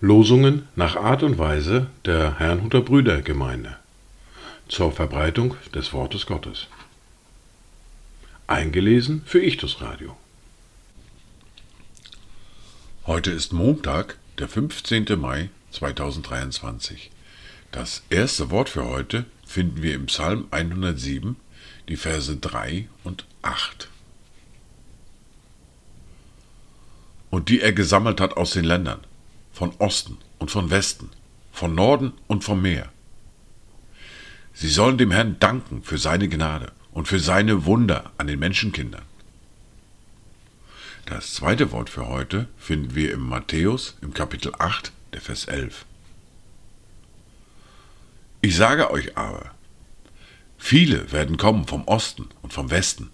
Losungen nach Art und Weise der Herrnhuter Brüdergemeinde zur Verbreitung des Wortes Gottes. Eingelesen für Ichtus Radio. Heute ist Montag, der 15. Mai 2023. Das erste Wort für heute finden wir im Psalm 107, die Verse 3 und 8. Und die er gesammelt hat aus den Ländern, von Osten und von Westen, von Norden und vom Meer. Sie sollen dem Herrn danken für seine Gnade und für seine Wunder an den Menschenkindern. Das zweite Wort für heute finden wir im Matthäus im Kapitel 8, der Vers 11. Ich sage euch aber, viele werden kommen vom Osten und vom Westen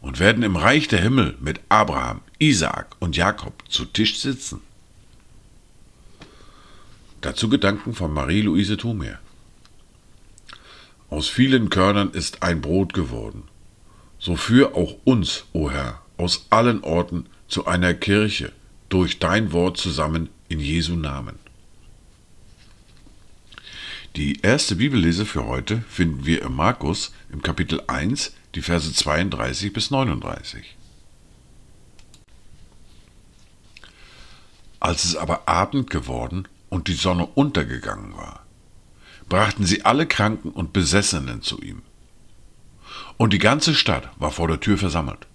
und werden im Reich der Himmel mit Abraham, Isaak und Jakob zu Tisch sitzen. Dazu Gedanken von Marie-Louise Thumer. Aus vielen Körnern ist ein Brot geworden. So führ auch uns, o Herr, aus allen Orten zu einer Kirche durch dein Wort zusammen in Jesu Namen. Die erste Bibellese für heute finden wir im Markus im Kapitel 1, die Verse 32 bis 39. Als es aber Abend geworden und die Sonne untergegangen war, brachten sie alle Kranken und Besessenen zu ihm. Und die ganze Stadt war vor der Tür versammelt.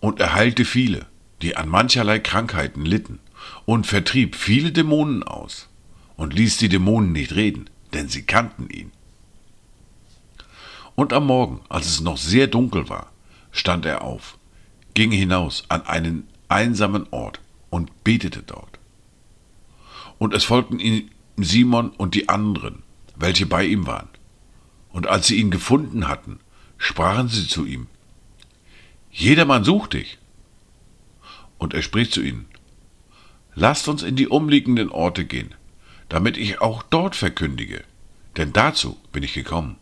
Und er heilte viele, die an mancherlei Krankheiten litten, und vertrieb viele Dämonen aus, und ließ die Dämonen nicht reden, denn sie kannten ihn. Und am Morgen, als es noch sehr dunkel war, stand er auf, ging hinaus an einen einsamen Ort und betete dort. Und es folgten ihm Simon und die anderen, welche bei ihm waren. Und als sie ihn gefunden hatten, sprachen sie zu ihm, Jedermann sucht dich. Und er spricht zu ihnen, Lasst uns in die umliegenden Orte gehen, damit ich auch dort verkündige, denn dazu bin ich gekommen.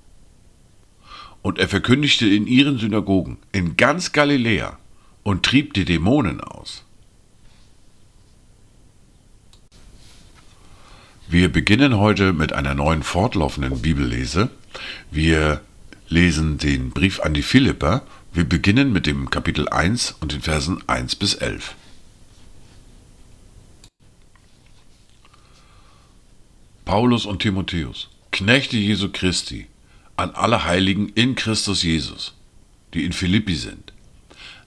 Und er verkündigte in ihren Synagogen in ganz Galiläa und trieb die Dämonen aus. Wir beginnen heute mit einer neuen fortlaufenden Bibellese. Wir lesen den Brief an die Philipper. Wir beginnen mit dem Kapitel 1 und den Versen 1 bis 11. Paulus und Timotheus, Knechte Jesu Christi, an alle Heiligen in Christus Jesus, die in Philippi sind,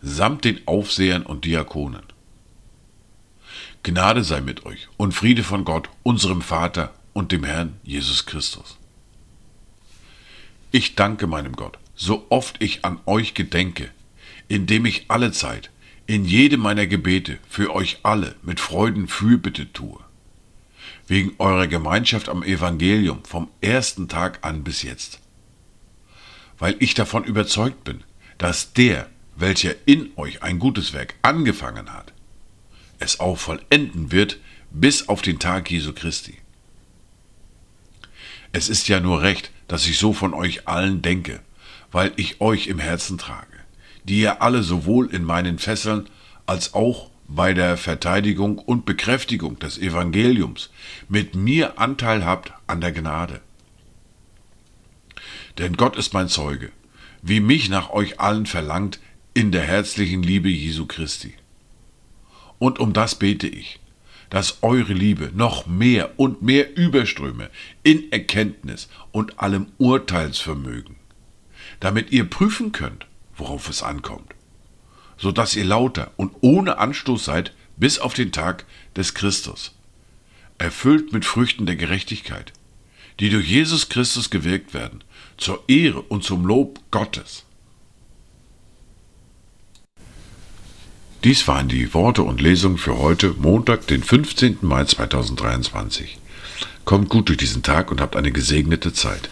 samt den Aufsehern und Diakonen Gnade sei mit euch und Friede von Gott, unserem Vater und dem Herrn Jesus Christus. Ich danke meinem Gott, so oft ich an euch gedenke, indem ich alle Zeit, in jedem meiner Gebete für euch alle mit Freuden Fürbitte tue, wegen eurer Gemeinschaft am Evangelium vom ersten Tag an bis jetzt. Weil ich davon überzeugt bin, dass der, welcher in euch ein gutes Werk angefangen hat, es auch vollenden wird bis auf den Tag Jesu Christi. Es ist ja nur recht, dass ich so von euch allen denke, weil ich euch im Herzen trage, die ihr alle sowohl in meinen Fesseln als auch bei der Verteidigung und Bekräftigung des Evangeliums mit mir Anteil habt an der Gnade. Denn Gott ist mein Zeuge, wie mich nach euch allen verlangt in der herzlichen Liebe Jesu Christi. Und um das bete ich, dass eure Liebe noch mehr und mehr überströme in Erkenntnis und allem Urteilsvermögen, damit ihr prüfen könnt, worauf es ankommt, so dass ihr lauter und ohne Anstoß seid bis auf den Tag des Christus, erfüllt mit Früchten der Gerechtigkeit, die durch Jesus Christus gewirkt werden, zur Ehre und zum Lob Gottes. Dies waren die Worte und Lesungen für heute, Montag, den 15. Mai 2023. Kommt gut durch diesen Tag und habt eine gesegnete Zeit.